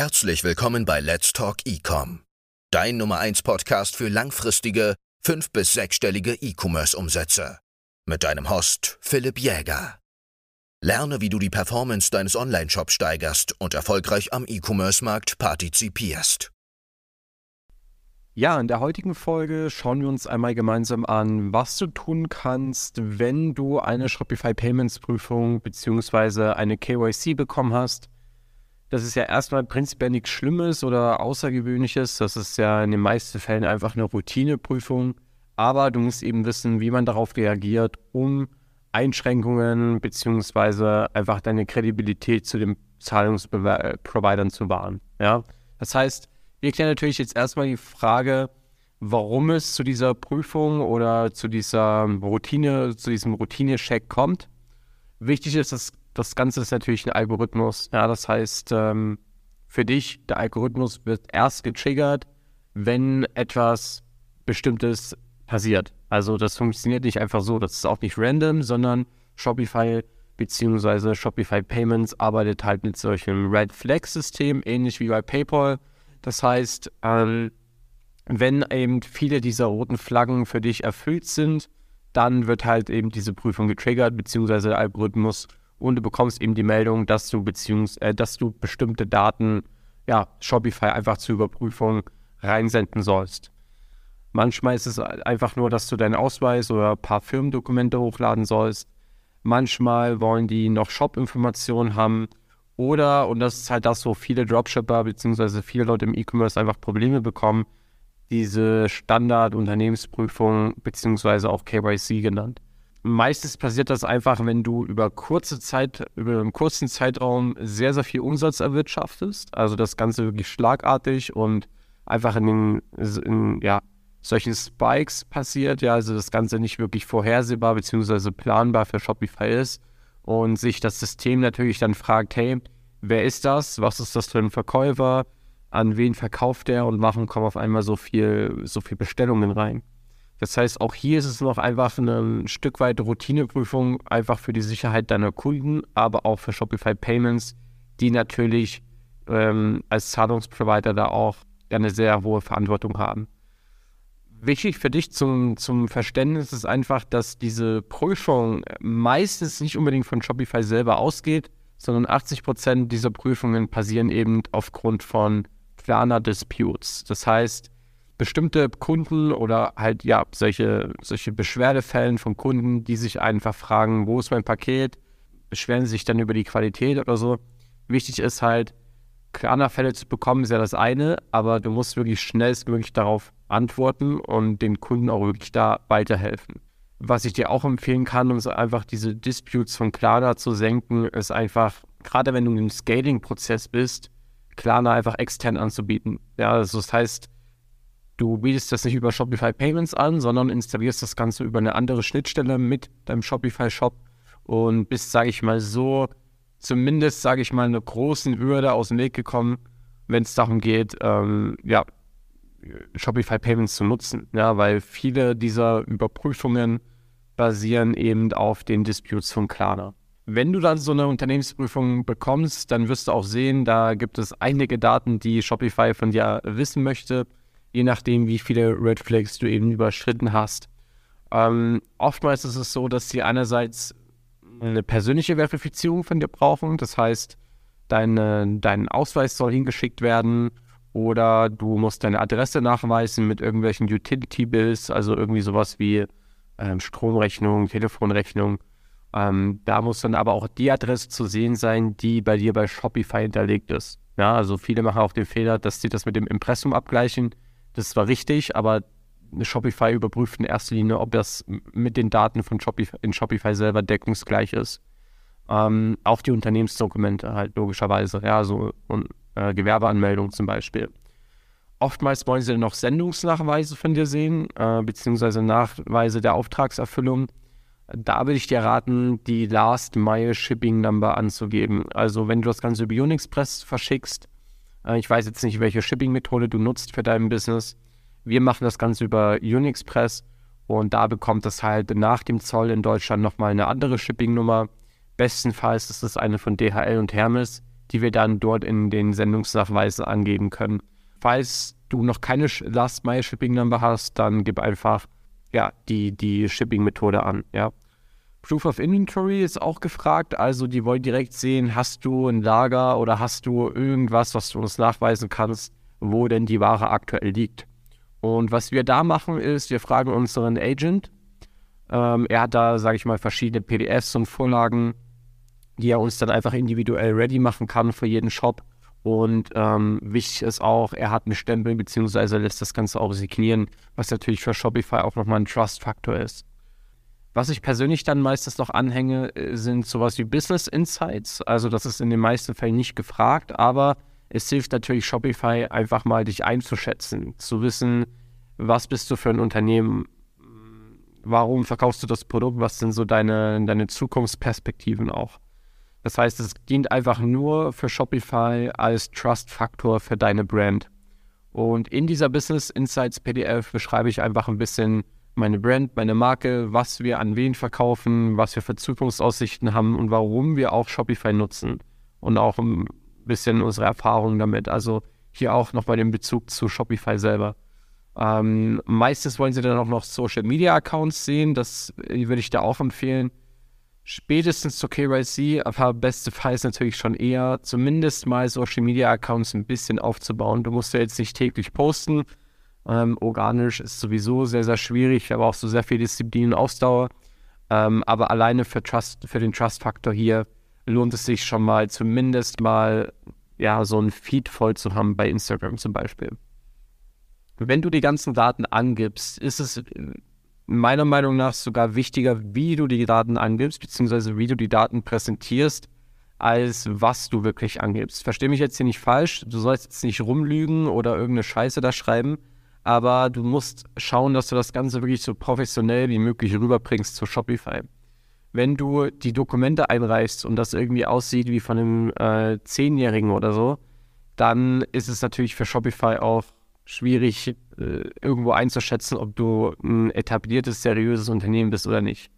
Herzlich willkommen bei Let's Talk Ecom, dein Nummer 1 Podcast für langfristige, fünf- bis sechsstellige E-Commerce-Umsätze. Mit deinem Host Philipp Jäger. Lerne, wie du die Performance deines Online-Shops steigerst und erfolgreich am E-Commerce-Markt partizipierst. Ja, in der heutigen Folge schauen wir uns einmal gemeinsam an, was du tun kannst, wenn du eine Shopify Payments Prüfung bzw. eine KYC bekommen hast. Das ist ja erstmal prinzipiell nichts Schlimmes oder Außergewöhnliches. Das ist ja in den meisten Fällen einfach eine Routineprüfung. Aber du musst eben wissen, wie man darauf reagiert, um Einschränkungen bzw. einfach deine Kredibilität zu den Zahlungsprovidern zu wahren. Ja? Das heißt, wir klären natürlich jetzt erstmal die Frage, warum es zu dieser Prüfung oder zu dieser Routine, zu diesem Routine-Check kommt. Wichtig ist, dass das Ganze ist natürlich ein Algorithmus. Ja, das heißt, ähm, für dich, der Algorithmus wird erst getriggert, wenn etwas Bestimmtes passiert. Also das funktioniert nicht einfach so, das ist auch nicht random, sondern Shopify bzw. Shopify Payments arbeitet halt mit solchem Red Flag System, ähnlich wie bei PayPal. Das heißt, ähm, wenn eben viele dieser roten Flaggen für dich erfüllt sind, dann wird halt eben diese Prüfung getriggert, beziehungsweise der Algorithmus und du bekommst eben die Meldung, dass du beziehungs äh, dass du bestimmte Daten, ja, Shopify einfach zur Überprüfung reinsenden sollst. Manchmal ist es einfach nur, dass du deinen Ausweis oder ein paar Firmendokumente hochladen sollst. Manchmal wollen die noch Shop-Informationen haben oder, und das ist halt das, wo viele Dropshipper bzw. viele Leute im E-Commerce einfach Probleme bekommen, diese Standard-Unternehmensprüfung bzw. auch KYC genannt. Meistens passiert das einfach, wenn du über kurze Zeit, über einen kurzen Zeitraum sehr, sehr viel Umsatz erwirtschaftest. Also das Ganze wirklich schlagartig und einfach in den, in, ja, solchen Spikes passiert, ja, also das Ganze nicht wirklich vorhersehbar bzw. planbar für Shopify ist und sich das System natürlich dann fragt, hey, wer ist das? Was ist das für ein Verkäufer? An wen verkauft der? Und machen kommen auf einmal so viel, so viel Bestellungen rein. Das heißt, auch hier ist es noch einfach ein Stück weit Routineprüfung, einfach für die Sicherheit deiner Kunden, aber auch für Shopify Payments, die natürlich ähm, als Zahlungsprovider da auch eine sehr hohe Verantwortung haben. Wichtig für dich zum, zum Verständnis ist einfach, dass diese Prüfung meistens nicht unbedingt von Shopify selber ausgeht, sondern 80 Prozent dieser Prüfungen passieren eben aufgrund von Klarna Disputes. Das heißt, bestimmte Kunden oder halt ja solche, solche Beschwerdefällen von Kunden, die sich einfach fragen, wo ist mein Paket, beschweren sich dann über die Qualität oder so. Wichtig ist halt, Klarna-Fälle zu bekommen, ist ja das eine, aber du musst wirklich schnellstmöglich darauf antworten und den Kunden auch wirklich da weiterhelfen. Was ich dir auch empfehlen kann, um so einfach diese Disputes von Klarna zu senken, ist einfach, gerade wenn du im Scaling-Prozess bist, Klarna einfach extern anzubieten. Ja, also das heißt, du bietest das nicht über Shopify Payments an, sondern installierst das Ganze über eine andere Schnittstelle mit deinem Shopify-Shop und bist, sage ich mal, so zumindest, sage ich mal, eine großen Hürde aus dem Weg gekommen, wenn es darum geht, ähm, ja, Shopify Payments zu nutzen. Ja, weil viele dieser Überprüfungen basieren eben auf den Disputes von Klarna. Wenn du dann so eine Unternehmensprüfung bekommst, dann wirst du auch sehen, da gibt es einige Daten, die Shopify von dir wissen möchte, je nachdem, wie viele Red Flags du eben überschritten hast. Ähm, oftmals ist es so, dass sie einerseits eine persönliche Verifizierung von dir brauchen, das heißt, deine, dein Ausweis soll hingeschickt werden oder du musst deine Adresse nachweisen mit irgendwelchen Utility Bills, also irgendwie sowas wie ähm, Stromrechnung, Telefonrechnung. Ähm, da muss dann aber auch die Adresse zu sehen sein, die bei dir bei Shopify hinterlegt ist. Ja, also viele machen auch den Fehler, dass sie das mit dem Impressum abgleichen. Das ist zwar richtig, aber Shopify überprüft in erster Linie, ob das mit den Daten von Shopify in Shopify selber deckungsgleich ist. Ähm, auch die Unternehmensdokumente halt logischerweise, ja, so und äh, Gewerbeanmeldung zum Beispiel. Oftmals wollen sie noch Sendungsnachweise von dir sehen, äh, beziehungsweise Nachweise der Auftragserfüllung. Da würde ich dir raten, die Last Mile Shipping Number anzugeben. Also wenn du das Ganze über Unixpress verschickst, ich weiß jetzt nicht, welche Shipping-Methode du nutzt für dein Business. Wir machen das Ganze über Unixpress und da bekommt es halt nach dem Zoll in Deutschland nochmal eine andere Shipping-Nummer. Bestenfalls ist es eine von DHL und Hermes die wir dann dort in den Sendungsnachweisen angeben können. Falls du noch keine Last Mile Shipping Number hast, dann gib einfach ja, die, die Shipping-Methode an. Ja. Proof of Inventory ist auch gefragt, also die wollen direkt sehen, hast du ein Lager oder hast du irgendwas, was du uns nachweisen kannst, wo denn die Ware aktuell liegt. Und was wir da machen ist, wir fragen unseren Agent, ähm, er hat da, sage ich mal, verschiedene PDFs und Vorlagen, die er uns dann einfach individuell ready machen kann für jeden Shop. Und ähm, wichtig ist auch, er hat einen Stempel beziehungsweise lässt das Ganze auch signieren, was natürlich für Shopify auch nochmal ein Trust-Faktor ist. Was ich persönlich dann meistens noch anhänge, äh, sind sowas wie Business Insights. Also das ist in den meisten Fällen nicht gefragt, aber es hilft natürlich Shopify einfach mal dich einzuschätzen, zu wissen, was bist du für ein Unternehmen, warum verkaufst du das Produkt, was sind so deine, deine Zukunftsperspektiven auch. Das heißt, es dient einfach nur für Shopify als Trust-Faktor für deine Brand. Und in dieser Business Insights PDF beschreibe ich einfach ein bisschen meine Brand, meine Marke, was wir an wen verkaufen, was wir für Zukunftsaussichten haben und warum wir auch Shopify nutzen. Und auch ein bisschen unsere Erfahrungen damit. Also hier auch nochmal den Bezug zu Shopify selber. Ähm, meistens wollen sie dann auch noch Social Media Accounts sehen. Das äh, würde ich da auch empfehlen. Spätestens zur KYC, aber bestenfalls natürlich schon eher, zumindest mal Social Media Accounts ein bisschen aufzubauen. Du musst ja jetzt nicht täglich posten. Ähm, organisch ist sowieso sehr, sehr schwierig, aber auch so sehr viel Disziplin und Ausdauer. Ähm, aber alleine für, Trust, für den Trust-Faktor hier lohnt es sich schon mal, zumindest mal ja, so ein Feed voll zu haben bei Instagram zum Beispiel. Wenn du die ganzen Daten angibst, ist es meiner Meinung nach sogar wichtiger, wie du die Daten angibst, beziehungsweise wie du die Daten präsentierst, als was du wirklich angibst. Verstehe mich jetzt hier nicht falsch, du sollst jetzt nicht rumlügen oder irgendeine Scheiße da schreiben, aber du musst schauen, dass du das Ganze wirklich so professionell wie möglich rüberbringst zu Shopify. Wenn du die Dokumente einreichst und das irgendwie aussieht wie von einem äh, Zehnjährigen oder so, dann ist es natürlich für Shopify auch schwierig, äh, irgendwo einzuschätzen, ob du ein etabliertes, seriöses Unternehmen bist oder nicht.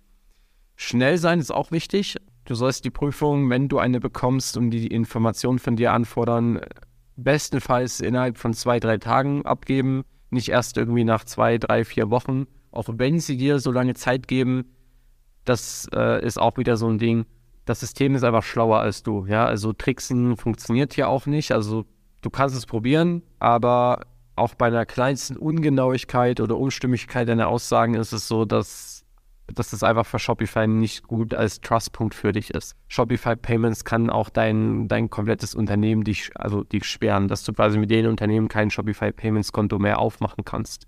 Schnell sein ist auch wichtig. Du sollst die Prüfung, wenn du eine bekommst und die Informationen von dir anfordern, bestenfalls innerhalb von zwei, drei Tagen abgeben nicht erst irgendwie nach zwei, drei, vier Wochen. Auch wenn sie dir so lange Zeit geben, das äh, ist auch wieder so ein Ding. Das System ist einfach schlauer als du. Ja, also Tricksen funktioniert hier auch nicht. Also du kannst es probieren, aber auch bei einer kleinsten Ungenauigkeit oder Unstimmigkeit deiner Aussagen ist es so, dass dass das einfach für Shopify nicht gut als Trustpunkt für dich ist. Shopify Payments kann auch dein, dein komplettes Unternehmen dich, also dich sperren, dass du quasi mit den Unternehmen kein Shopify Payments Konto mehr aufmachen kannst.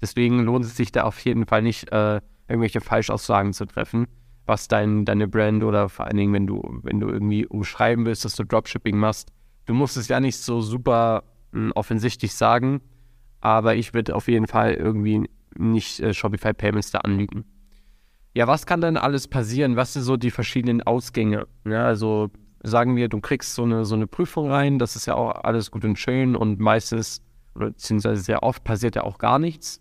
Deswegen lohnt es sich da auf jeden Fall nicht, äh, irgendwelche Falschaussagen zu treffen, was dein, deine Brand oder vor allen Dingen, wenn du, wenn du irgendwie umschreiben willst, dass du Dropshipping machst. Du musst es ja nicht so super mh, hm, offensichtlich sagen, aber ich würde auf jeden Fall irgendwie nicht äh, Shopify Payments da anlügen. Ja, was kann denn alles passieren? Was sind so die verschiedenen Ausgänge? Ja, also sagen wir, du kriegst so eine, so eine Prüfung rein, das ist ja auch alles gut und schön und meistens, beziehungsweise sehr oft passiert ja auch gar nichts.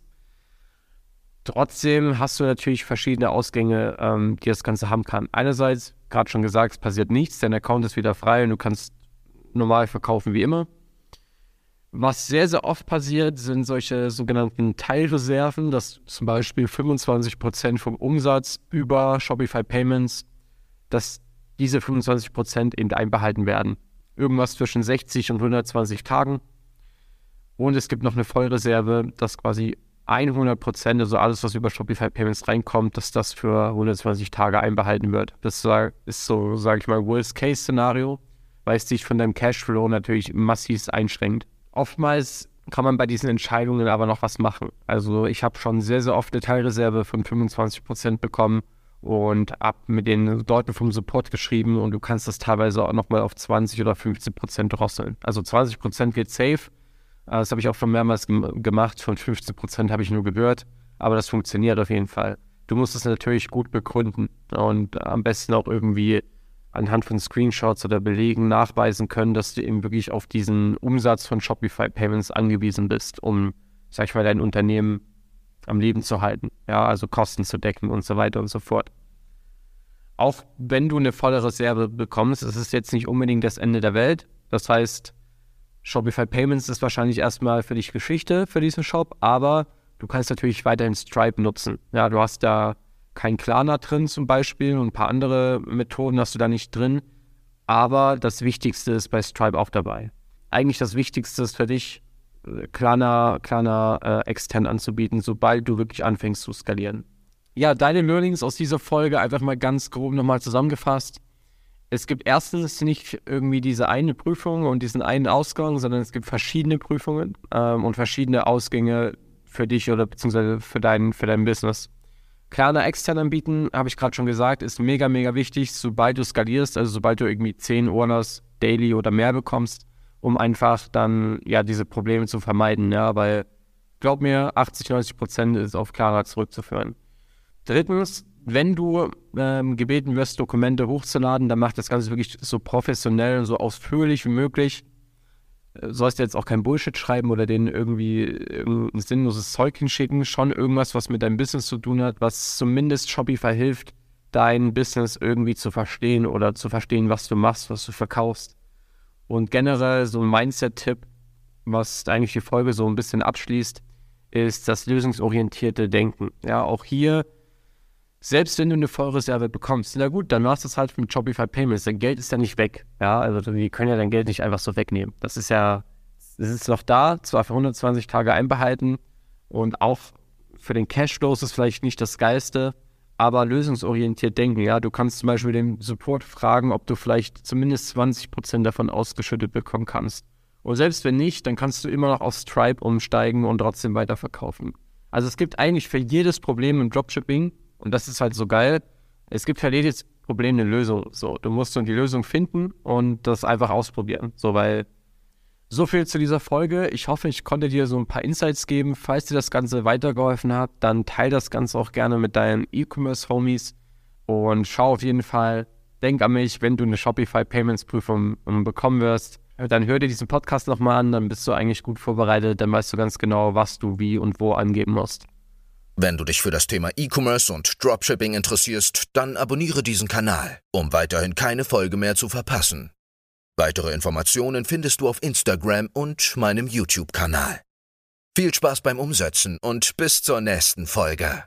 Trotzdem hast du natürlich verschiedene Ausgänge, ähm, die das Ganze haben kann. Einerseits, gerade schon gesagt, es passiert nichts, dein Account ist wieder frei und du kannst normal verkaufen wie immer. Was sehr, sehr oft passiert, sind solche sogenannten Teilreserven, dass zum Beispiel 25% vom Umsatz über Shopify Payments, dass diese 25% eben einbehalten werden. Irgendwas zwischen 60 und 120 Tagen. Und es gibt noch eine Vollreserve, dass quasi 100%, also alles, was über Shopify Payments reinkommt, dass das für 120 Tage einbehalten wird. Das ist so, sage ich mal, Worst-Case-Szenario, weil es dich von deinem Cashflow natürlich massiv einschränkt. Oftmals kann man bei diesen Entscheidungen aber noch was machen. Also ich habe schon sehr, sehr oft eine Teilreserve von 25% bekommen und habe mit den Leuten vom Support geschrieben und du kannst das teilweise auch nochmal auf 20 oder 15% drosseln. Also 20% geht safe. Das habe ich auch schon mehrmals gemacht. Von 15% habe ich nur gehört. Aber das funktioniert auf jeden Fall. Du musst es natürlich gut begründen und am besten auch irgendwie anhand von Screenshots oder Belegen nachweisen können, dass du eben wirklich auf diesen Umsatz von Shopify Payments angewiesen bist, um, sag ich mal, dein Unternehmen am Leben zu halten. Ja, also Kosten zu decken und so weiter und so fort. auch wenn du eine volle Reserve bekommst, ist es jetzt nicht unbedingt das Ende der Welt. Das heißt, Shopify Payments ist wahrscheinlich erstmal für dich Geschichte für diesen Shop, aber du kannst natürlich weiterhin Stripe nutzen. Ja, du hast da kein Klarna drin zum Beispiel und ein paar andere Methoden hast du da nicht drin. Aber das Wichtigste ist bei Stripe auch dabei. Eigentlich das Wichtigste ist für dich, äh, Klarna, Klarna äh, extern anzubieten, sobald du wirklich anfängst zu skalieren. Ja, deine Learnings aus dieser Folge einfach mal ganz grob nochmal zusammengefasst. Es gibt erstens nicht irgendwie diese eine Prüfung und diesen einen Ausgang, sondern es gibt verschiedene Prüfungen ähm, und verschiedene Ausgänge für dich oder beziehungsweise für dein, für dein Business. Klarna extern anbieten, habe ich gerade schon gesagt, ist mega, mega wichtig, sobald du skalierst, also sobald du irgendwie 10 Orders daily oder mehr bekommst, um einfach dann ja diese Probleme zu vermeiden. Ja, weil glaub mir, 80, 90 Prozent ist auf Klarna zurückzuführen. Drittens, wenn du ähm, gebeten wirst, Dokumente hochzuladen, dann mach das Ganze wirklich so professionell und so ausführlich wie möglich sollst du jetzt auch kein Bullshit schreiben oder denen irgendwie irgendein sinnloses Zeug hinschicken. Schon irgendwas, was mit deinem Business zu tun hat, was zumindest Shopify hilft, dein Business irgendwie zu verstehen oder zu verstehen, was du machst, was du verkaufst. Und generell so ein Mindset-Tipp, was eigentlich die Folge so ein bisschen abschließt, ist das lösungsorientierte Denken. Ja, auch hier selbst wenn du eine Vollreserve bekommst, na gut, dann machst du es halt mit Shopify Payments. Dein Geld ist ja nicht weg. Ja, also die können ja dein Geld nicht einfach so wegnehmen. Das ist ja, es ist noch da, zwar für 120 Tage einbehalten und auch für den Cashflow ist es vielleicht nicht das Geilste, aber lösungsorientiert denken. Ja, du kannst zum Beispiel den Support fragen, ob du vielleicht zumindest 20% davon ausgeschüttet bekommen kannst. Und selbst wenn nicht, dann kannst du immer noch auf Stripe umsteigen und trotzdem weiterverkaufen. Also es gibt eigentlich für jedes Problem im Dropshipping und das ist halt so geil. Es gibt für jedes Problem eine Lösung. So, du musst die Lösung finden und das einfach ausprobieren. So, weil so viel zu dieser Folge. Ich hoffe, ich konnte dir so ein paar Insights geben. Falls dir das Ganze weitergeholfen hat, dann teile das Ganze auch gerne mit deinen E-Commerce-Homies und schau auf jeden Fall, denk an mich, wenn du eine Shopify Payments Prüfung bekommen wirst. Dann hör dir diesen Podcast nochmal an, dann bist du eigentlich gut vorbereitet, dann weißt du ganz genau, was du wie und wo angeben musst. Wenn du dich für das Thema E-Commerce und Dropshipping interessierst, dann abonniere diesen Kanal, um weiterhin keine Folge mehr zu verpassen. Weitere Informationen findest du auf Instagram und meinem YouTube-Kanal. Viel Spaß beim Umsetzen und bis zur nächsten Folge.